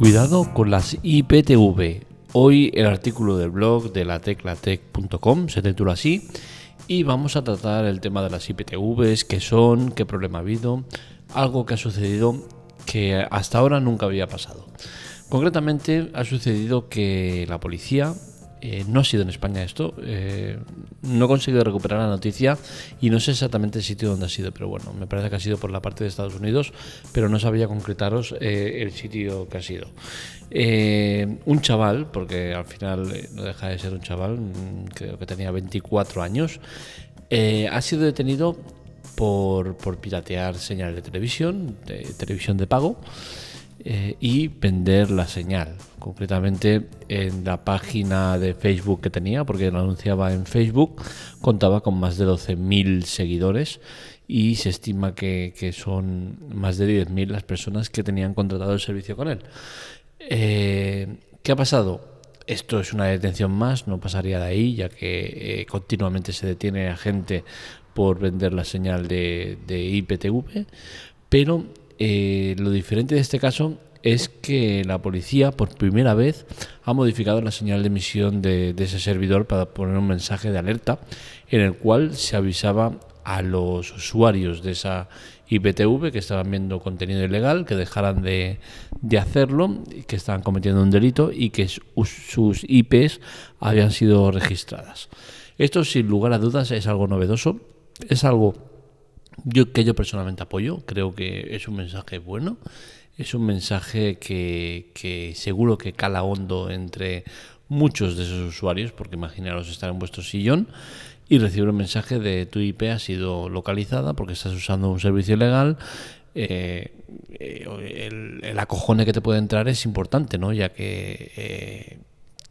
Cuidado con las IPTV. Hoy el artículo del blog de la teclatec.com se titula así y vamos a tratar el tema de las IPTVs, qué son, qué problema ha habido, algo que ha sucedido que hasta ahora nunca había pasado. Concretamente ha sucedido que la policía eh, no ha sido en España esto. Eh, no he conseguido recuperar la noticia y no sé exactamente el sitio donde ha sido, pero bueno, me parece que ha sido por la parte de Estados Unidos, pero no sabía concretaros eh, el sitio que ha sido. un chaval, porque al final no deja de ser un chaval, mm, creo que tenía 24 años, ha sido detenido por, piratear señales de televisión, de televisión de pago. Y vender la señal. Concretamente en la página de Facebook que tenía, porque lo anunciaba en Facebook, contaba con más de 12.000 seguidores y se estima que, son más de 10.000 las personas que tenían contratado el servicio con él. Eh, ¿Qué ha pasado? Esto es una detención más, no pasaría de ahí, ya que eh, continuamente se detiene a gente por vender la señal de, IPTV, pero eh, lo diferente de este caso es que la policía por primera vez ha modificado la señal de emisión de, ese servidor para poner un mensaje de alerta en el cual se avisaba a los usuarios de esa IPTV que estaban viendo contenido ilegal, que dejaran de, de hacerlo, que estaban cometiendo un delito y que sus IPs habían sido registradas. Esto sin lugar a dudas es algo novedoso, es algo yo, que yo personalmente apoyo, creo que es un mensaje bueno, es un mensaje que, que seguro que cala hondo entre muchos de esos usuarios, porque imaginaros estar en vuestro sillón y recibir un mensaje de tu IP ha sido localizada porque estás usando un servicio ilegal. Eh, eh, el, el, acojone que te puede entrar es importante, ¿no? Ya que eh,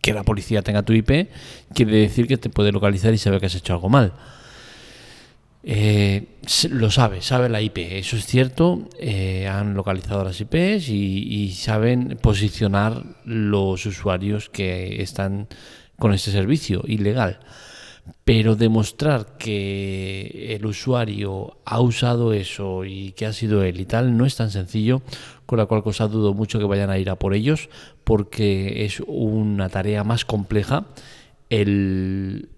que la policía tenga tu IP quiere decir que te puede localizar y sabe que has hecho algo mal. Eh, lo sabe, sabe la IP, eso es cierto, eh, han localizado las IPs y, saben posicionar los usuarios que están con este servicio ilegal. Pero demostrar que el usuario ha usado eso y que ha sido él y tal no es tan sencillo, con la cual cosa dudo mucho que vayan a ir a por ellos, porque es una tarea más compleja el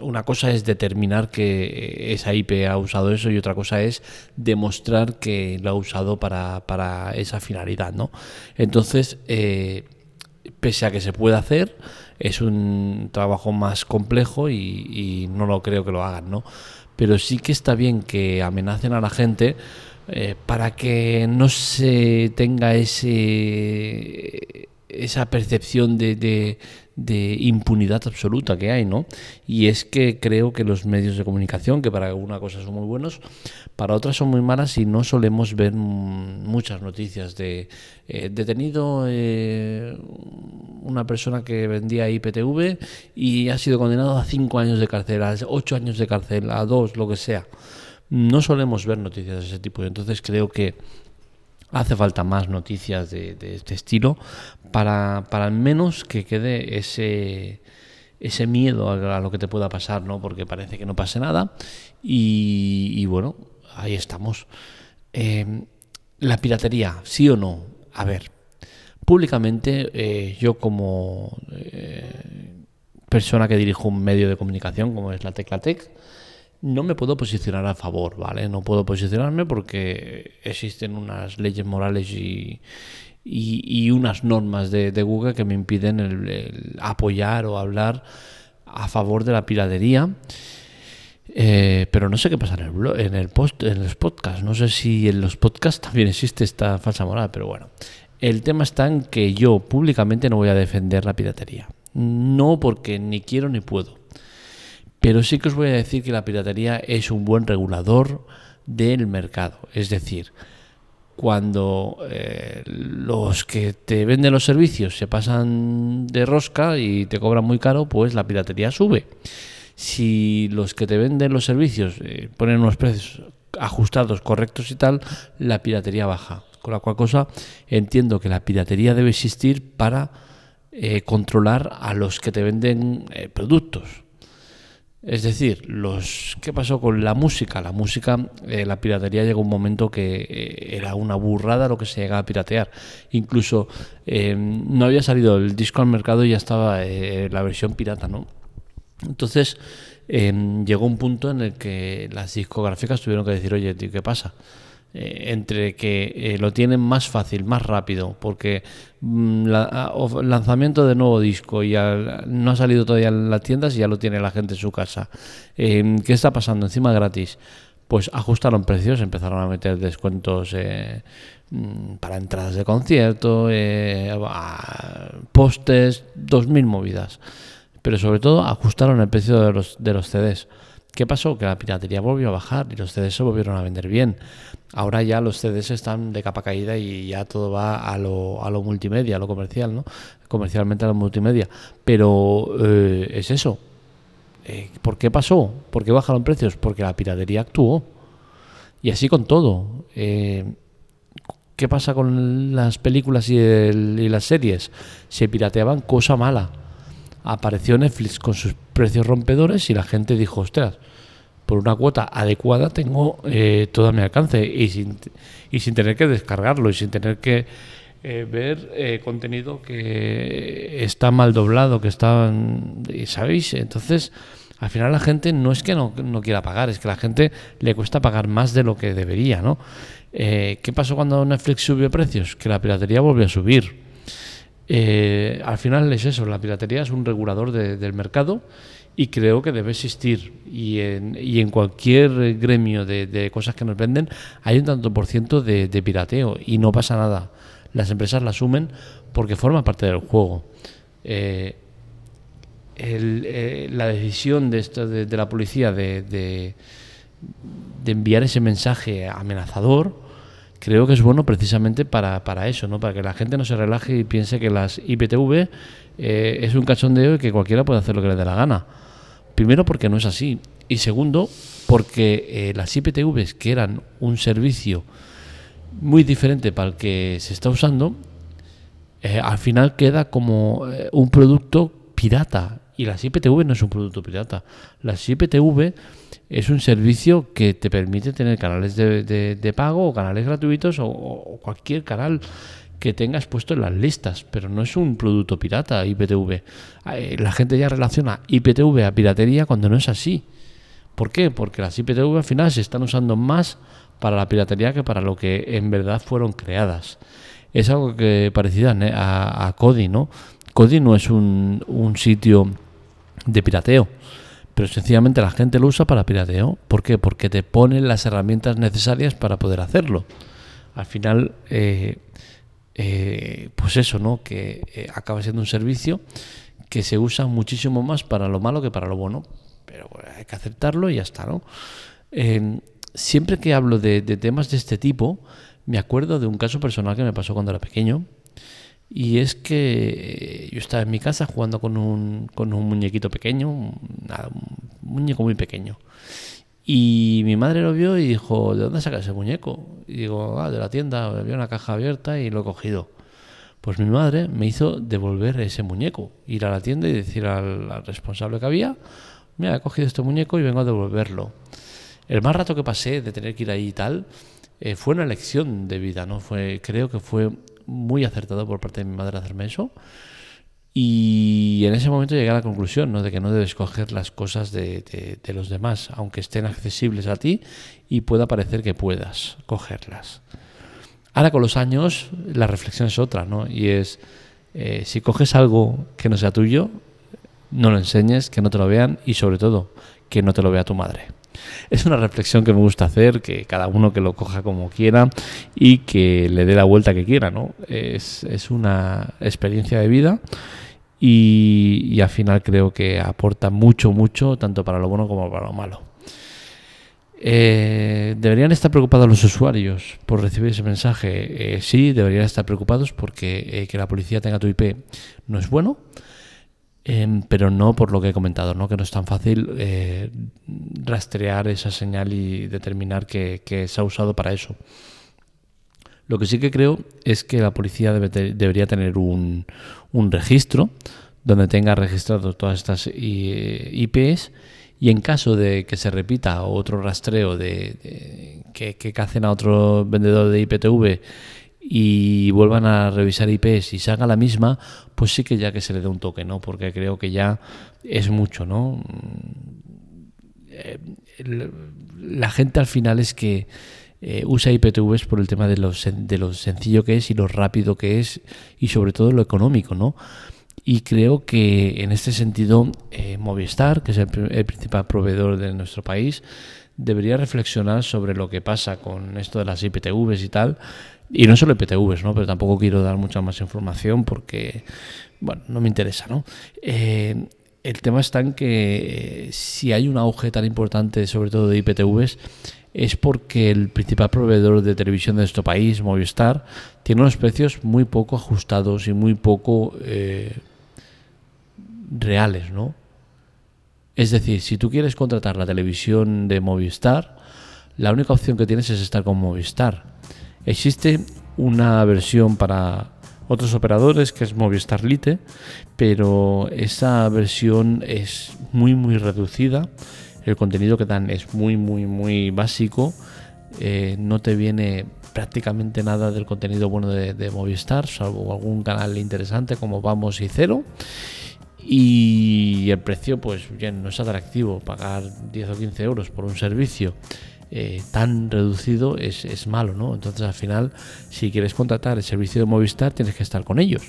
una cosa es determinar que esa IP ha usado eso y otra cosa es demostrar que lo ha usado para, esa finalidad, ¿no? Entonces, eh, pese a que se puede hacer, es un trabajo más complejo y, no lo creo que lo hagan, ¿no? Pero sí que está bien que amenacen a la gente eh, para que no se tenga ese esa percepción de, impunidad absoluta que hay, ¿no? Y es que creo que los medios de comunicación, que para alguna cosa son muy buenos, para otras son muy malas y no solemos ver muchas noticias de eh, detenido eh, una persona que vendía IPTV y ha sido condenado a cinco años de cárcel, a ocho años de cárcel, a dos, lo que sea. No solemos ver noticias de ese tipo, entonces creo que hace falta más noticias de, este estilo para, al menos que quede ese, ese miedo a, lo que te pueda pasar, ¿no? Porque parece que no pase nada y, bueno, ahí estamos. Em, la piratería, sí o no. A ver, públicamente eh, yo como eh, persona que dirijo un medio de comunicación como es la Teclatec, no me puedo posicionar a favor, ¿vale? No puedo posicionarme porque existen unas leyes morales y, y, unas normas de, Google que me impiden el, apoyar o hablar a favor de la piratería. Eh, pero no sé qué pasa en el, en el post, en los podcasts. No sé si en los podcasts también existe esta falsa moral, pero bueno. El tema está en que yo públicamente no voy a defender la piratería. No porque ni quiero ni puedo pero sí que os voy a decir que la piratería es un buen regulador del mercado. Es decir, cuando eh, los que te venden los servicios se pasan de rosca y te cobran muy caro, pues la piratería sube. Si los que te venden los servicios eh, ponen unos precios ajustados, correctos y tal, la piratería baja. Con la cual cosa entiendo que la piratería debe existir para eh, controlar a los que te venden productos Es decir, los ¿qué pasó con la música? La música, eh, la piratería llegó un momento que eh, era una burrada lo que se llegaba a piratear. Incluso eh, no había salido el disco al mercado y ya estaba la versión pirata, ¿no? Entonces llegó un punto en el que las discográficas tuvieron que decir, oye, ¿qué pasa? Eh, entre que eh, lo tienen más fácil, más rápido, porque mm, el lanzamiento de nuevo disco y no ha salido todavía en las tiendas y ya lo tiene la gente en su casa. Em, ¿Qué está pasando? Encima gratis. Pues ajustaron precios, empezaron a meter descuentos eh, mm, para entradas de concierto, postes, dos mil movidas. Pero sobre todo ajustaron el precio de los, de los CDs. ¿Qué pasó? Que la piratería volvió a bajar y los CDs se volvieron a vender bien. Ahora ya los CDs están de capa caída y ya todo va a lo, a lo multimedia, a lo comercial, ¿no? Comercialmente a lo multimedia. Pero eh, es eso. Eh, ¿Por qué pasó? ¿Por qué bajaron precios? Porque la piratería actuó. Y así con todo. Eh, ¿Qué pasa con las películas y, y las series? Se pirateaban cosa mala apareció Netflix con sus precios rompedores y la gente dijo, ostras, por una cuota adecuada tengo eh, todo a mi alcance y sin, y sin tener que descargarlo y sin tener que eh, ver eh, contenido que está mal doblado, que está, ¿sabéis? Entonces, al final la gente no es que no, no, quiera pagar, es que la gente le cuesta pagar más de lo que debería, ¿no? ¿Qué pasó cuando Netflix subió precios? Que la piratería volvió a subir. Eh, al final es eso, la piratería es un regulador del mercado y creo que debe existir. Y en, y en cualquier gremio de, cosas que nos venden hay un tanto por ciento de, pirateo y no pasa nada. Las empresas la asumen porque forma parte del juego. Eh, eh, la decisión de, esto, de, la policía de, de enviar ese mensaje amenazador creo que es bueno precisamente para, para eso, ¿no? para que la gente no se relaje y piense que las IPTV eh, es un cachondeo y que cualquiera puede hacer lo que le dé la gana. Primero porque no es así y segundo porque eh, las IPTVs que eran un servicio muy diferente para el que se está usando, eh, al final queda como un producto pirata y las IPTV no es un producto pirata. Las IPTV es un servicio que te permite tener canales de, pago o canales gratuitos o, cualquier canal que tengas puesto en las listas, pero no es un producto pirata IPTV. Eh, la gente ya relaciona IPTV a piratería cuando no es así. ¿Por qué? Porque las IPTV al final se están usando más para la piratería que para lo que en verdad fueron creadas. Es algo que parecido a, a Kodi, ¿no? Kodi no es un, un sitio de pirateo pero sencillamente la gente lo usa para pirateo. ¿Por qué? Porque te ponen las herramientas necesarias para poder hacerlo. Al final, eh, eh, pues eso, ¿no? Que eh, acaba siendo un servicio que se usa muchísimo más para lo malo que para lo bueno. Pero hay que aceptarlo y ya está, ¿no? siempre que hablo de temas de este tipo, me acuerdo de un caso personal que me pasó cuando era pequeño y es que yo estaba en mi casa jugando con un, con un muñequito pequeño, un, muñeco muy pequeño. Y mi madre lo vio y dijo, ¿de dónde sacas ese muñeco? Y digo, ah, de la tienda, había una caja abierta y lo he cogido. Pues mi madre me hizo devolver ese muñeco, ir a la tienda y decir al, responsable que había, mira, he cogido este muñeco y vengo a devolverlo. El más rato que pasé de tener que ir ahí y tal, eh, fue una lección de vida, ¿no? Fue, creo que fue muy acertado por parte de mi madre hacerme eso. Y en ese momento llegué a la conclusión ¿no? de que no debes coger las cosas de, de, los demás, aunque estén accesibles a ti y pueda parecer que puedas cogerlas. Ahora con los años la reflexión es otra, ¿no? Y es, eh, si coges algo que no sea tuyo, no lo enseñes, que no te lo vean y sobre todo, que no te lo vea tu madre es una reflexión que me gusta hacer, que cada uno que lo coja como quiera y que le dé la vuelta que quiera, ¿no? Es, una experiencia de vida y, al final creo que aporta mucho, mucho, tanto para lo bueno como para lo malo. Eh, ¿Deberían estar preocupados los usuarios por recibir ese mensaje? Eh, sí, deberían estar preocupados porque eh, que la policía tenga tu IP no es bueno. Em, pero no por lo que he comentado, ¿no? que no es tan fácil eh, rastrear esa señal y determinar que, se ha usado para eso. Lo que sí que creo es que la policía debería tener un, registro donde tenga registrado todas estas IPs y en caso de que se repita otro rastreo de, que, que cacen a otro vendedor de IPTV y vuelvan a revisar IPs y se haga la misma, pues sí que ya que se le dé un toque, ¿no? Porque creo que ya es mucho, ¿no? Eh, la gente al final es que eh, usa IPTVs por el tema de lo, de lo sencillo que es y lo rápido que es y sobre todo lo económico, ¿no? Y creo que en este sentido eh, Movistar, que es el, principal proveedor de nuestro país, debería reflexionar sobre lo que pasa con esto de las IPTVs y tal. Y no solo IPTVs, ¿no? Pero tampoco quiero dar mucha más información porque, bueno, no me interesa, ¿no? Eh, el tema está en que si hay un auge tan importante, sobre todo de IPTVs, es porque el principal proveedor de televisión de nuestro país, Movistar, tiene unos precios muy poco ajustados y muy poco eh, reales, ¿no? Es decir, si tú quieres contratar la televisión de Movistar, la única opción que tienes es estar con Movistar. Existe una versión para otros operadores que es Movistar Lite, pero esa versión es muy muy reducida. El contenido que dan es muy muy muy básico. Eh, no te viene prácticamente nada del contenido bueno de, de, Movistar, salvo algún canal interesante como Vamos y Cero. Y el precio, pues bien, no es atractivo. Pagar 10 o 15 euros por un servicio eh, tan reducido es, es, malo, ¿no? Entonces al final, si quieres contratar el servicio de Movistar, tienes que estar con ellos.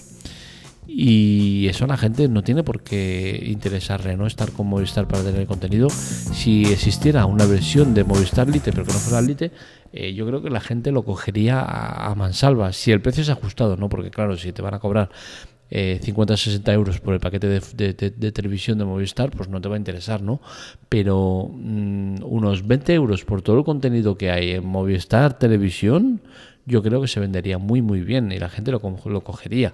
Y eso la gente no tiene por qué interesarle, ¿no? Estar con Movistar para tener contenido. Si existiera una versión de Movistar Lite, pero que no fuera Lite, eh, yo creo que la gente lo cogería a, a mansalva. Si el precio es ajustado, ¿no? Porque claro, si te van a cobrar eh, 50 60 euros por el paquete de, televisión de Movistar, pues no te va a interesar, ¿no? Pero mm, unos 20 euros por todo el contenido que hay en Movistar Televisión, yo creo que se vendería muy, muy bien y la gente lo, lo cogería.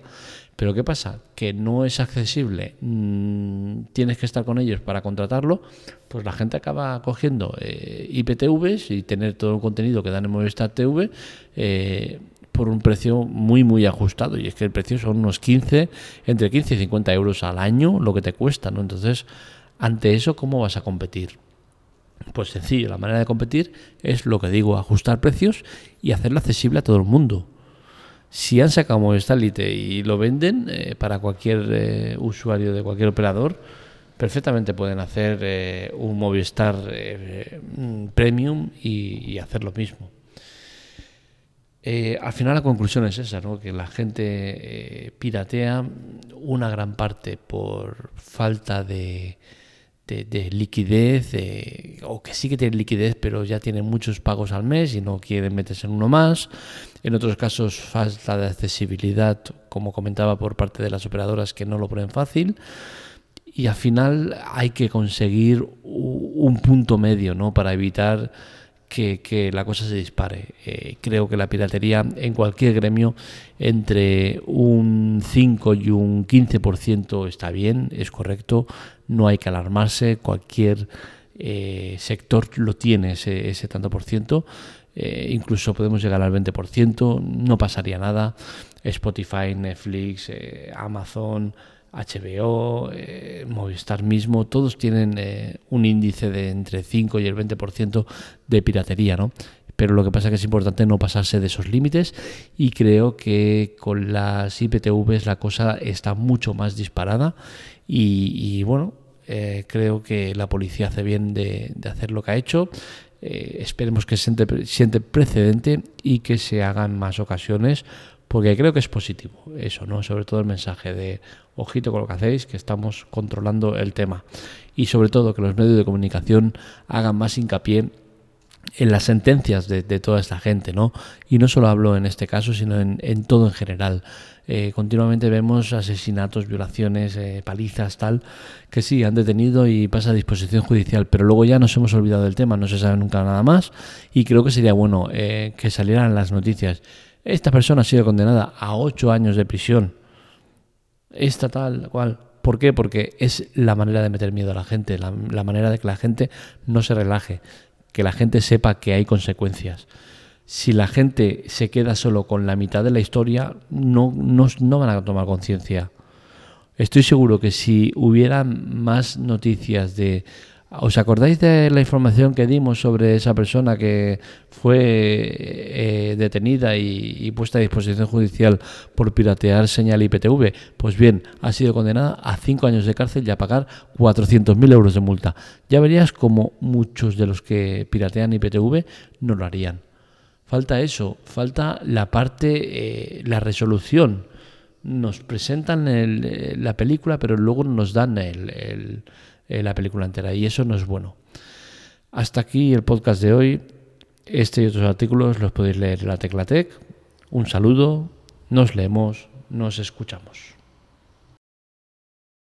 Pero ¿qué pasa? Que no es accesible, mm, tienes que estar con ellos para contratarlo, pues la gente acaba cogiendo eh, IPTVs y tener todo el contenido que dan en Movistar TV. Eh, por un precio muy muy ajustado. Y es que el precio son unos 15 entre 15 y 50 euros al año lo que te cuesta no entonces ante eso cómo vas a competir pues sencillo la manera de competir es lo que digo ajustar precios y hacerlo accesible a todo el mundo. Si han sacado Movistar Lite y lo venden eh, para cualquier eh, usuario de cualquier operador perfectamente pueden hacer eh, un Movistar Premium y hacer lo mismo eh, al final la conclusión es esa, ¿no? que la gente eh, piratea una gran parte por falta de, de, liquidez o que sí que tiene liquidez pero ya tiene muchos pagos al mes y no quieren meterse en uno más. En otros casos falta de accesibilidad, como comentaba por parte de las operadoras que no lo ponen fácil. Y al final hay que conseguir un punto medio ¿no? para evitar que, la cosa se dispare. Eh, creo que la piratería en cualquier gremio entre un 5 y un 15% está bien, es correcto, no hay que alarmarse, cualquier eh, sector lo tiene ese, ese tanto por ciento. Eh, incluso podemos llegar al 20%, no pasaría nada. Spotify, Netflix, Amazon, HBO, eh, Movistar mismo, todos tienen eh, un índice de entre 5 y el 20% de piratería, ¿no? Pero lo que pasa es que es importante no pasarse de esos límites y creo que con las IPTVs la cosa está mucho más disparada y, bueno, eh, creo que la policía hace bien de, hacer lo que ha hecho. esperemos que siente, siente precedente y que se hagan más ocasiones porque creo que es positivo eso, ¿no? Sobre todo el mensaje de ojito con lo que hacéis, que estamos controlando el tema. Y sobre todo que los medios de comunicación hagan más hincapié en las sentencias de, toda esta gente, ¿no? Y no solo hablo en este caso, sino en, todo en general. Eh, continuamente vemos asesinatos, violaciones, eh, palizas, tal, que sí, han detenido y pasa a disposición judicial, pero luego ya nos hemos olvidado del tema, no se sabe nunca nada más y creo que sería bueno eh, que salieran las noticias esta persona ha sido condenada a ocho años de prisión. Esta tal cual. ¿Por qué? Porque es la manera de meter miedo a la gente, la, manera de que la gente no se relaje, que la gente sepa que hay consecuencias. Si la gente se queda solo con la mitad de la historia, no, no, no van a tomar conciencia. Estoy seguro que si hubiera más noticias de ¿Os acordáis de la información que dimos sobre esa persona que fue eh, detenida y, puesta a disposición judicial por piratear señal IPTV? Pues bien, ha sido condenada a cinco años de cárcel y a pagar 400.000 euros de multa. Ya verías como muchos de los que piratean IPTV no lo harían. Falta eso, falta la parte, eh, la resolución. Nos presentan eh, la película, pero luego nos dan el eh, la película entera y eso no es bueno. Hasta aquí el podcast de hoy. Este y otros artículos los podéis leer en la Teclatec. Un saludo, nos leemos, nos escuchamos.